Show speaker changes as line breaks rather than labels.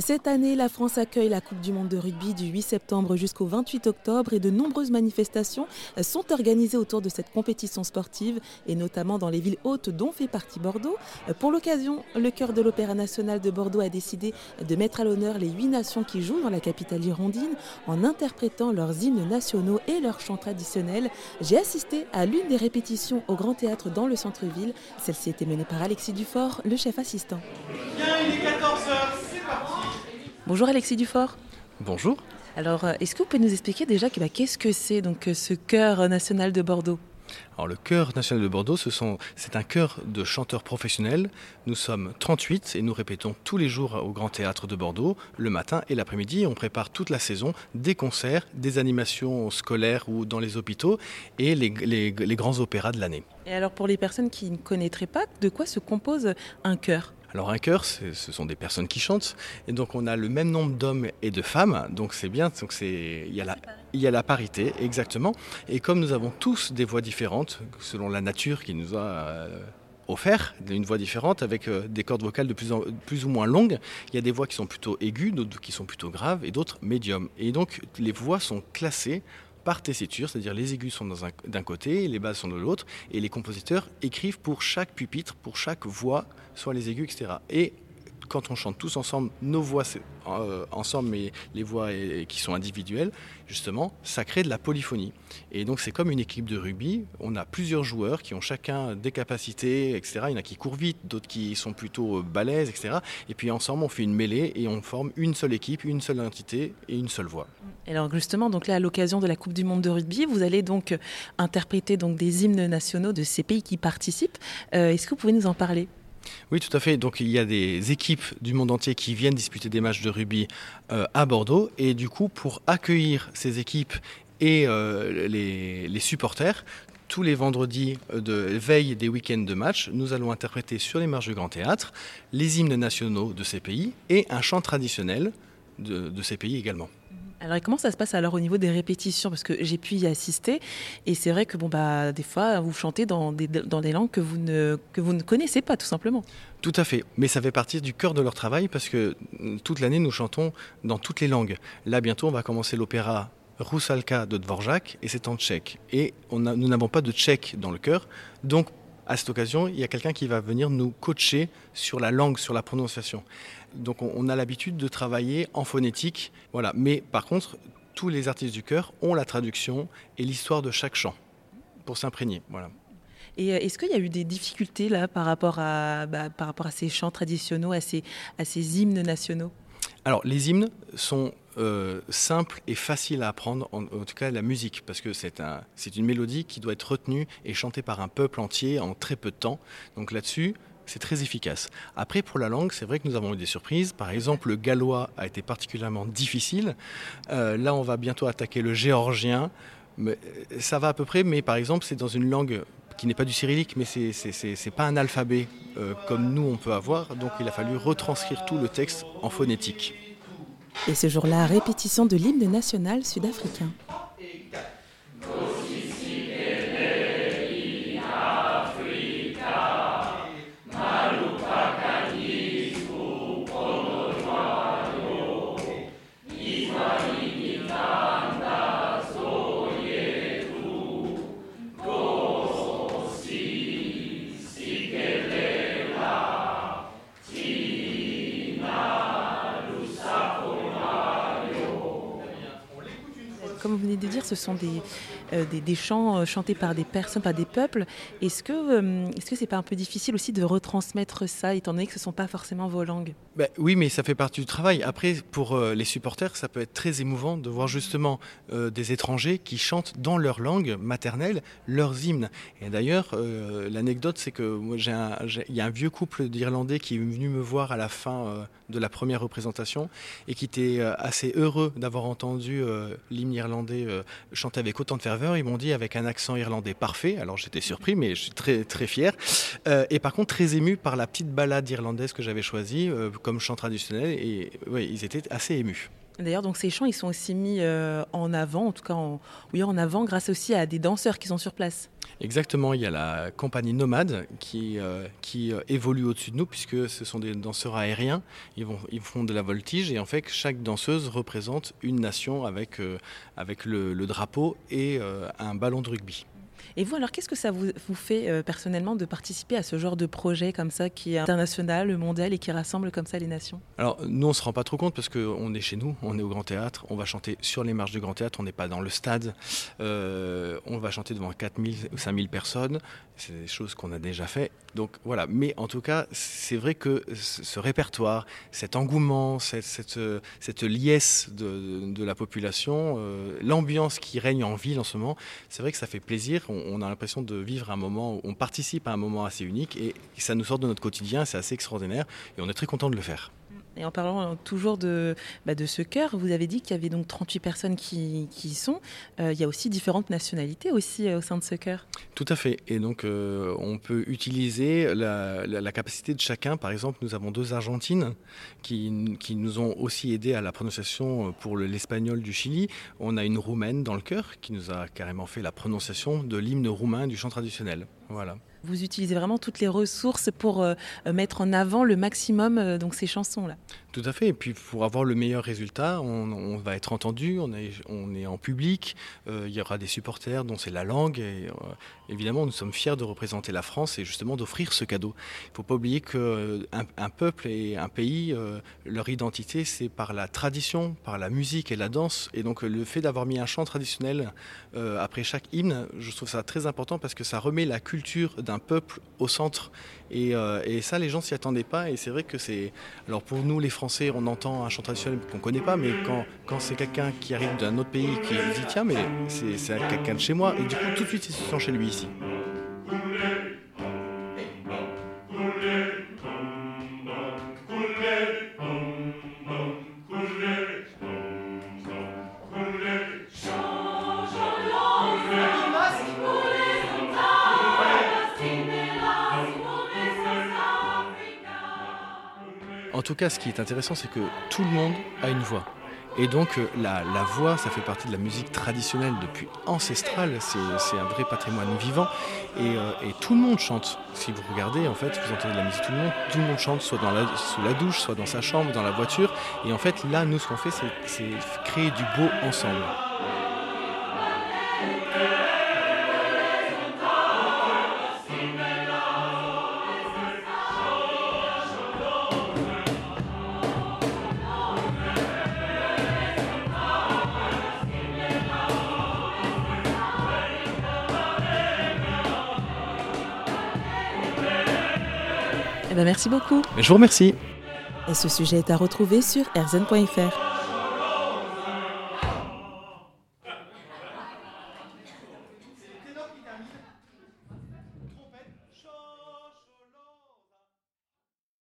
Cette année, la France accueille la Coupe du Monde de rugby du 8 septembre jusqu'au 28 octobre et de nombreuses manifestations sont organisées autour de cette compétition sportive et notamment dans les villes hautes dont fait partie Bordeaux. Pour l'occasion, le chœur de l'Opéra national de Bordeaux a décidé de mettre à l'honneur les huit nations qui jouent dans la capitale hirondine en interprétant leurs hymnes nationaux et leurs chants traditionnels. J'ai assisté à l'une des répétitions au Grand Théâtre dans le centre-ville. Celle-ci était menée par Alexis Dufort, le chef assistant.
Bien, il est 14h, c'est parti
Bonjour Alexis Dufort.
Bonjour.
Alors, euh, est-ce que vous pouvez nous expliquer déjà bah, qu'est-ce que c'est donc euh, ce chœur national de Bordeaux?
Alors le chœur national de Bordeaux, c'est un chœur de chanteurs professionnels. Nous sommes 38 et nous répétons tous les jours au Grand Théâtre de Bordeaux, le matin et l'après-midi. On prépare toute la saison des concerts, des animations scolaires ou dans les hôpitaux et les, les grands opéras de l'année.
Et alors pour les personnes qui ne connaîtraient pas, de quoi se compose un chœur?
Alors un chœur, ce sont des personnes qui chantent, et donc on a le même nombre d'hommes et de femmes, donc c'est bien, c'est il y a la il y a la parité exactement, et comme nous avons tous des voix différentes selon la nature qui nous a euh, offert une voix différente avec euh, des cordes vocales de plus, en, plus ou moins longues. Il y a des voix qui sont plutôt aiguës, d'autres qui sont plutôt graves et d'autres médiums. Et donc les voix sont classées par tessiture, c'est-à-dire les aigus sont d'un côté, les basses sont de l'autre, et les compositeurs écrivent pour chaque pupitre, pour chaque voix, soit les aigus, etc. Et quand on chante tous ensemble, nos voix euh, ensemble, mais les voix qui sont individuelles, justement, ça crée de la polyphonie. Et donc c'est comme une équipe de rugby, on a plusieurs joueurs qui ont chacun des capacités, etc. Il y en a qui courent vite, d'autres qui sont plutôt euh, balèzes, etc. Et puis ensemble, on fait une mêlée et on forme une seule équipe, une seule entité et une seule voix.
Alors justement, donc là, à l'occasion de la Coupe du Monde de rugby, vous allez donc euh, interpréter donc des hymnes nationaux de ces pays qui participent. Est-ce que vous pouvez nous en parler?
Oui, tout à fait. Donc il y a des équipes du monde entier qui viennent disputer des matchs de rugby euh, à Bordeaux. Et du coup, pour accueillir ces équipes et euh, les, supporters, tous les vendredis de veille des week-ends de match, nous allons interpréter sur les marches du Grand Théâtre les hymnes nationaux de ces pays et un chant traditionnel de ces pays également.
Alors comment ça se passe alors au niveau des répétitions? Parce que j'ai pu y assister et c'est vrai que bon bah des fois vous chantez dans des, dans des langues que vous, ne, que vous ne connaissez pas tout simplement.
Tout à fait, mais ça fait partie du cœur de leur travail parce que mm, toute l'année nous chantons dans toutes les langues. Là bientôt on va commencer l'opéra Roussalka de Dvorak et c'est en tchèque. Et on nous n'avons pas de tchèque dans le chœur, donc à cette occasion, il y a quelqu'un qui va venir nous coacher sur la langue, sur la prononciation. Donc on, a l'habitude de travailler en phonétique, voilà. Mais par contre, tous les artistes du chœur ont la traduction et l'histoire de chaque chant pour s'imprégner, voilà.
Et euh, est-ce qu'il y a eu des difficultés là par rapport à, bah, par rapport à ces chants traditionnels, à ces, à ces hymnes nationaux?
Alors les hymnes sont euh, simple et facile à apprendre, en, tout cas la musique, parce que c'est un, une mélodie qui doit être retenue et chantée par un peuple entier en très peu de temps. Donc là-dessus, c'est très efficace. Après, pour la langue, c'est vrai que nous avons eu des surprises. Par exemple, le gallois a été particulièrement difficile. Euh, là, on va bientôt attaquer le géorgien. Mais, euh, ça va à peu près, mais par exemple, c'est dans une langue qui n'est pas du cyrillique, mais c'est pas un alphabet comme nous on peut avoir. Donc il a fallu retranscrire tout le texte en phonétique.
Et ce jour-là, répétition de l'hymne national sud-africain. De dire, ce sont des, euh, des, chants euh, chantés par des personnes, par des peuples. Est-ce que euh, est-ce que c'est pas un peu difficile aussi de retransmettre ça, étant donné que ce ne sont pas forcément vos langues?
Ben, Oui, mais ça fait partie du travail. Après, pour les supporters, ça peut être très émouvant de voir justement des étrangers qui chantent dans leur langue maternelle leurs hymnes. Et d'ailleurs, l'anecdote, c'est que il y a un vieux couple d'Irlandais qui est venu me voir à la fin de la première représentation et qui était assez heureux d'avoir entendu l'hymne irlandais euh, chantaient avec autant de ferveur. Ils m'ont dit avec un accent irlandais parfait. Alors j'étais surpris, mais je suis très, très fier. Euh, et par contre, très ému par la petite balade irlandaise que j'avais choisie euh, comme chant traditionnel. Et oui, ils étaient assez émus.
D'ailleurs, donc ces chants, ils sont aussi mis euh, en avant, en tout cas, en, en avant, grâce aussi à des danseurs qui sont sur place.
Exactement, il y a la compagnie Nomade qui, euh, euh, évolue au-dessus de nous, puisque ce sont des danseurs aériens. Ils, font de la voltige, et en fait, chaque danseuse représente une nation avec, le, drapeau et un ballon de rugby.
Et vous, alors, qu'est-ce que ça vous, fait euh, personnellement de participer à ce genre de projet comme ça, qui est international, mondial et qui rassemble comme ça les nations?
Alors, nous, on ne se rend pas trop compte parce qu'on est chez nous, on est au Grand Théâtre, on va chanter sur les marches du Grand Théâtre, on n'est pas dans le stade, euh, on va chanter devant 4000 ou 5000 personnes, c'est des choses qu'on a déjà fait. Donc voilà, mais en tout cas, c'est vrai que ce répertoire, cet engouement, cette, cette, liesse de, de, la population, euh, l'ambiance qui règne en ville en ce moment, c'est vrai que ça fait plaisir. On a l'impression de vivre un moment, on participe à un moment assez unique et ça nous sort de notre quotidien, c'est assez extraordinaire et on est très content de le faire.
Et en parlant euh, toujours de, bah, de ce chœur, vous avez dit qu'il y avait donc 38 personnes qui, qui y sont. Euh, il y a aussi différentes nationalités aussi euh, au sein de ce chœur.
Tout à fait. Et donc on peut utiliser la, capacité de chacun. Par exemple, nous avons deux Argentines qui, qui nous ont aussi aidé à la prononciation pour l'espagnol du Chili. On a une Roumaine dans le chœur qui nous a carrément fait la prononciation de l'hymne roumain du chant traditionnel. Voilà.
Vous utilisez vraiment toutes les ressources pour euh, mettre en avant le maximum euh, donc ces chansons-là.
Tout à fait. Et puis pour avoir le meilleur résultat, on, va être entendu, on est, en public, euh, il y aura des supporters dont c'est la langue. Et, euh, évidemment, nous sommes fiers de représenter la France et justement d'offrir ce cadeau. Il ne faut pas oublier qu'un un peuple et un pays, euh, leur identité, c'est par la tradition, par la musique et la danse. Et donc le fait d'avoir mis un chant traditionnel euh, après chaque hymne, je trouve ça très important parce que ça remet la culture d'un peuple au centre. Et, euh, et ça, les gens s'y attendaient pas. Et c'est vrai que c'est... Alors pour nous, les Français, on entend un chant traditionnel qu'on connaît pas, mais quand, quand c'est quelqu'un qui arrive d'un autre pays qui dit tiens, mais c'est quelqu'un de chez moi, et du coup, tout de suite, ils se sent chez lui ici. En tout cas, ce qui est intéressant, c'est que tout le monde a une voix. Et donc la, la, voix, ça fait partie de la musique traditionnelle depuis ancestrale, c'est un vrai patrimoine vivant. Et, euh, et, tout le monde chante. Si vous regardez, en fait, vous entendez de la musique, tout le monde, tout le monde chante, soit dans la, sous la douche, soit dans sa chambre, dans la voiture. Et en fait, là, nous, ce qu'on fait, c'est créer du beau ensemble.
Eh ben merci beaucoup.
Je vous remercie.
Et ce sujet est à retrouver sur rzn.fr.